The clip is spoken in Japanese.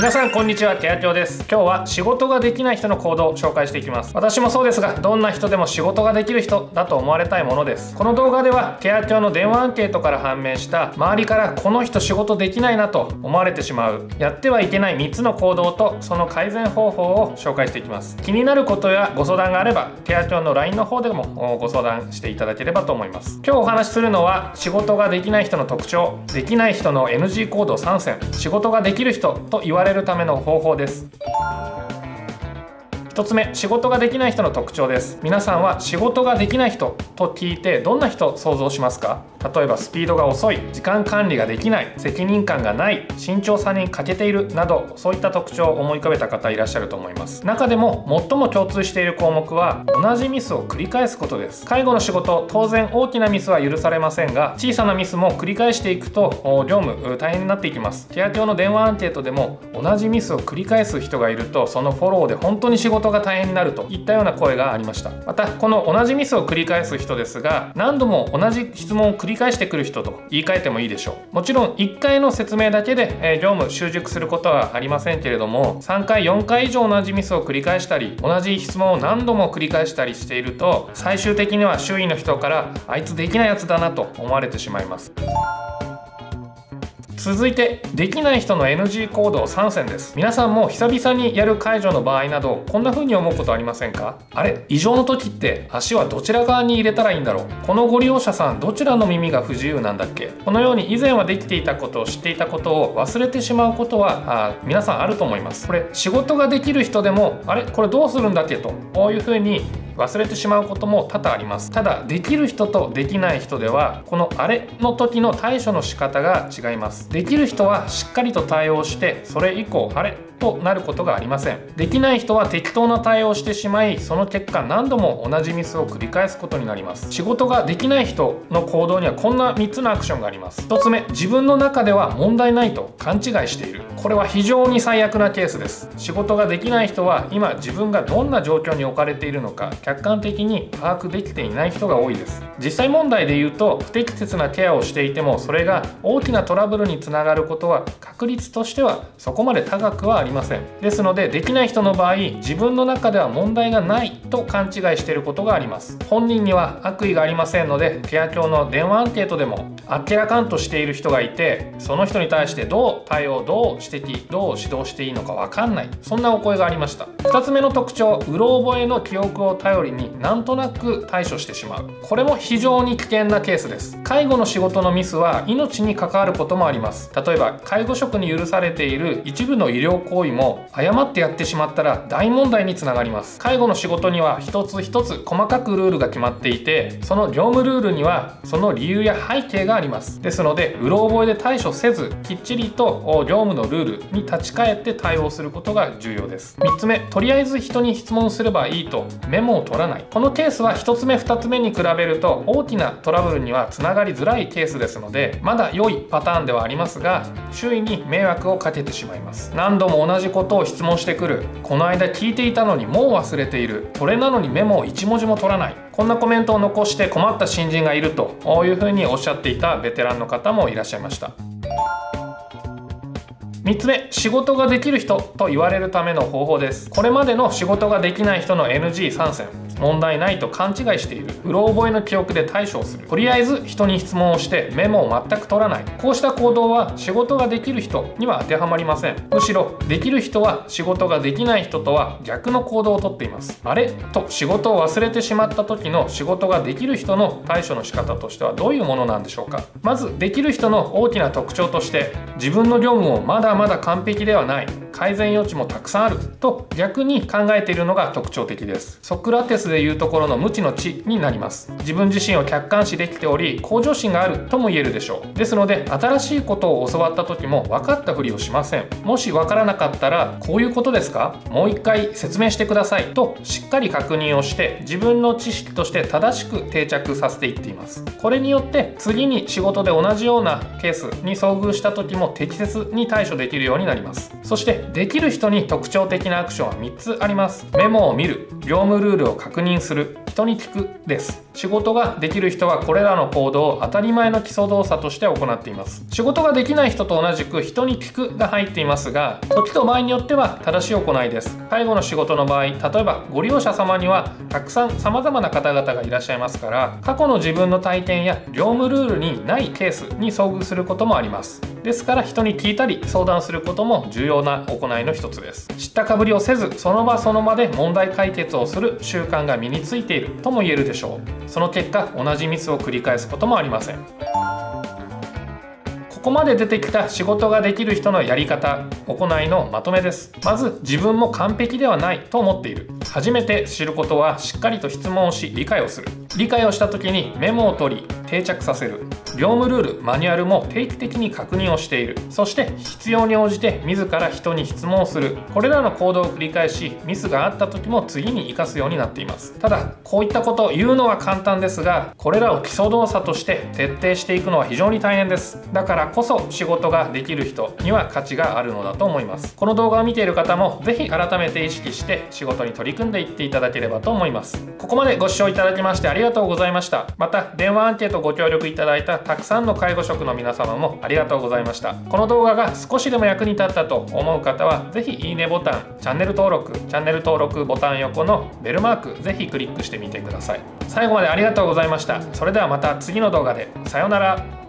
皆さんこんにちはケアキョです。今日は仕事ができない人の行動を紹介していきます。私もそうですがどんな人でも仕事ができる人だと思われたいものです。この動画ではケアキョの電話アンケートから判明した周りからこの人仕事できないなと思われてしまうやってはいけない3つの行動とその改善方法を紹介していきます。気になることやご相談があればケアキョの LINE の方でもご相談していただければと思います。今日お話しするのは仕事ができない人の特徴できない人の NG 行動3選仕事ができる人と言われるための方法です。1つ目仕事ができない人の特徴です。皆さんは仕事ができない人と聞いてどんな人想像しますか？例えばスピードが遅い時間管理ができない責任感がない慎重さに欠けているなどそういった特徴を思い浮かべた方いらっしゃると思います。中でも最も共通している項目は同じミスを繰り返すことです。介護の仕事当然大きなミスは許されませんが小さなミスも繰り返していくと業務大変になっていきます。ケア協の電話アンケートでも同じミスを繰り返す人がいるとそのフォローで本当に仕事が大変になるといったような声がありました。またこの同じミスを繰り返す人ですが何度も同じ質問を繰りり返してくる人と言い換えてもいいでしょう。もちろん1回の説明だけで、え業務習熟することはありませんけれども3回4回以上同じミスを繰り返したり同じ質問を何度も繰り返したりしていると最終的には周囲の人からあいつできないやつだなと思われてしまいます。続いてできない人の NG 行動3選です。皆さんも久々にやる解除の場合などこんな風に思うことありませんか？あれ異常の時って足はどちら側に入れたらいいんだろう？このご利用者さんどちらの耳が不自由なんだっけ？このように以前はできていたことを知っていたことを忘れてしまうことはあ皆さんあると思います。これ仕事ができる人でもあれこれどうするんだっけとこういう風に忘れてしまうことも多々あります。ただできる人とできない人ではこのあれの時の対処の仕方が違います。できる人はしっかりと対応してそれ以降あれとなることがありません。できない人は適当な対応をしてしまいその結果何度も同じミスを繰り返すことになります。仕事ができない人の行動にはこんな3つのアクションがあります。1つ目自分の中では問題ないと勘違いしている。これは非常に最悪なケースです。仕事ができない人は今自分がどんな状況に置かれているのか。客観的に把握できていない人が多いです。実際問題で言うと不適切なケアをしていてもそれが大きなトラブルにつながることは確率としてはそこまで高くはありません。ですのでできない人の場合自分の中では問題がないと勘違いしていることがあります。本人には悪意がありませんのでケア協の電話アンケートでもあっけらかんとしている人がいてその人に対してどう対応どう指摘どう指導していいのか分かんない。そんなお声がありました。2つ目の特徴うろ覚えの記憶を頼りになんとなく対処してしまう。これも非常に危険なケースです。介護の仕事のミスは命に関わることもあります。例えば介護職に許されている一部の医療行為も誤ってやってしまったら大問題につながります。介護の仕事には一つ一つ細かくルールが決まっていてその業務ルールにはその理由や背景があります。ですのでうろ覚えで対処せずきっちりと業務のルールに立ち返って対応することが重要です。3つ目とりあえず人に質問すればいいとメモをを取らない。このケースは1つ目2つ目に比べると大きなトラブルにはつながりづらいケースですのでまだ良いパターンではありますが周囲に迷惑をかけてしまいます。何度も同じことを質問してくる。この間聞いていたのにもう忘れている。それなのにメモを1文字も取らない。こんなコメントを残して困った新人がいるというふうにおっしゃっていたベテランの方もいらっしゃいました。3つ目仕事ができる人と言われるための方法です。これまでの仕事ができない人の NG3 選問題ないと勘違いしている。うろ覚えの記憶で対処する。とりあえず人に質問をしてメモを全く取らない。こうした行動は仕事ができる人には当てはまりません。むしろできる人は仕事ができない人とは逆の行動をとっています。あれ？と仕事を忘れてしまった時の仕事ができる人の対処の仕方としてはどういうものなんでしょうか？まずできる人の大きな特徴として自分の業務をまだまだ完璧ではない。改善余地もたくさんあると逆に考えているのが特徴的です。ソクラテスでいうところの無知の知になります。自分自身を客観視できており向上心があるとも言えるでしょう。ですので新しいことを教わった時も分かったふりをしません。もし分からなかったらこういうことですか？もう一回説明してください。としっかり確認をして自分の知識として正しく定着させていっています。これによって次に仕事で同じようなケースに遭遇した時も適切に対処できるようになります。そしてできる人に特徴的なアクションは3つあります。メモを見る業務ルールを確認する人に聞くです。仕事ができる人はこれらの行動を当たり前の基礎動作として行っています。仕事ができない人と同じく人に聞くが入っていますが時と場合によっては正しい行いです。介護の仕事の場合例えばご利用者様にはたくさん様々な方々がいらっしゃいますから過去の自分の体験や業務ルールにないケースに遭遇することもあります。ですから人に聞いたり相談することも重要な行いの一つです。知ったかぶりをせずその場その場で問題解決をする習慣が身についているとも言えるでしょう。その結果同じミスを繰り返すこともありません。ここまで出てきた仕事ができる人のやり方行いのまとめです。まず自分も完璧ではないと思っている。初めて知ることはしっかりと質問をし理解をする。理解をした時にメモを取り定着させる。業務ルールマニュアルも定期的に確認をしている。そして必要に応じて自ら人に質問をする。これらの行動を繰り返しミスがあった時も次に生かすようになっています。ただこういったことを言うのは簡単ですがこれらを基礎動作として徹底していくのは非常に大変です。だからこそ仕事ができる人には価値があるのだと思います。この動画を見ている方も是非改めて意識して仕事に取り組んでいっていただければと思います。ここまでご視聴いただきましてありがとうございました。また電話アンケーご協力いただいたたくさんの介護職の皆様もありがとうございました。この動画が少しでも役に立ったと思う方は是非いいねボタンチャンネル登録チャンネル登録ボタン横のベルマーク是非クリックしてみてください。最後までありがとうございました。それではまた次の動画で。さようなら。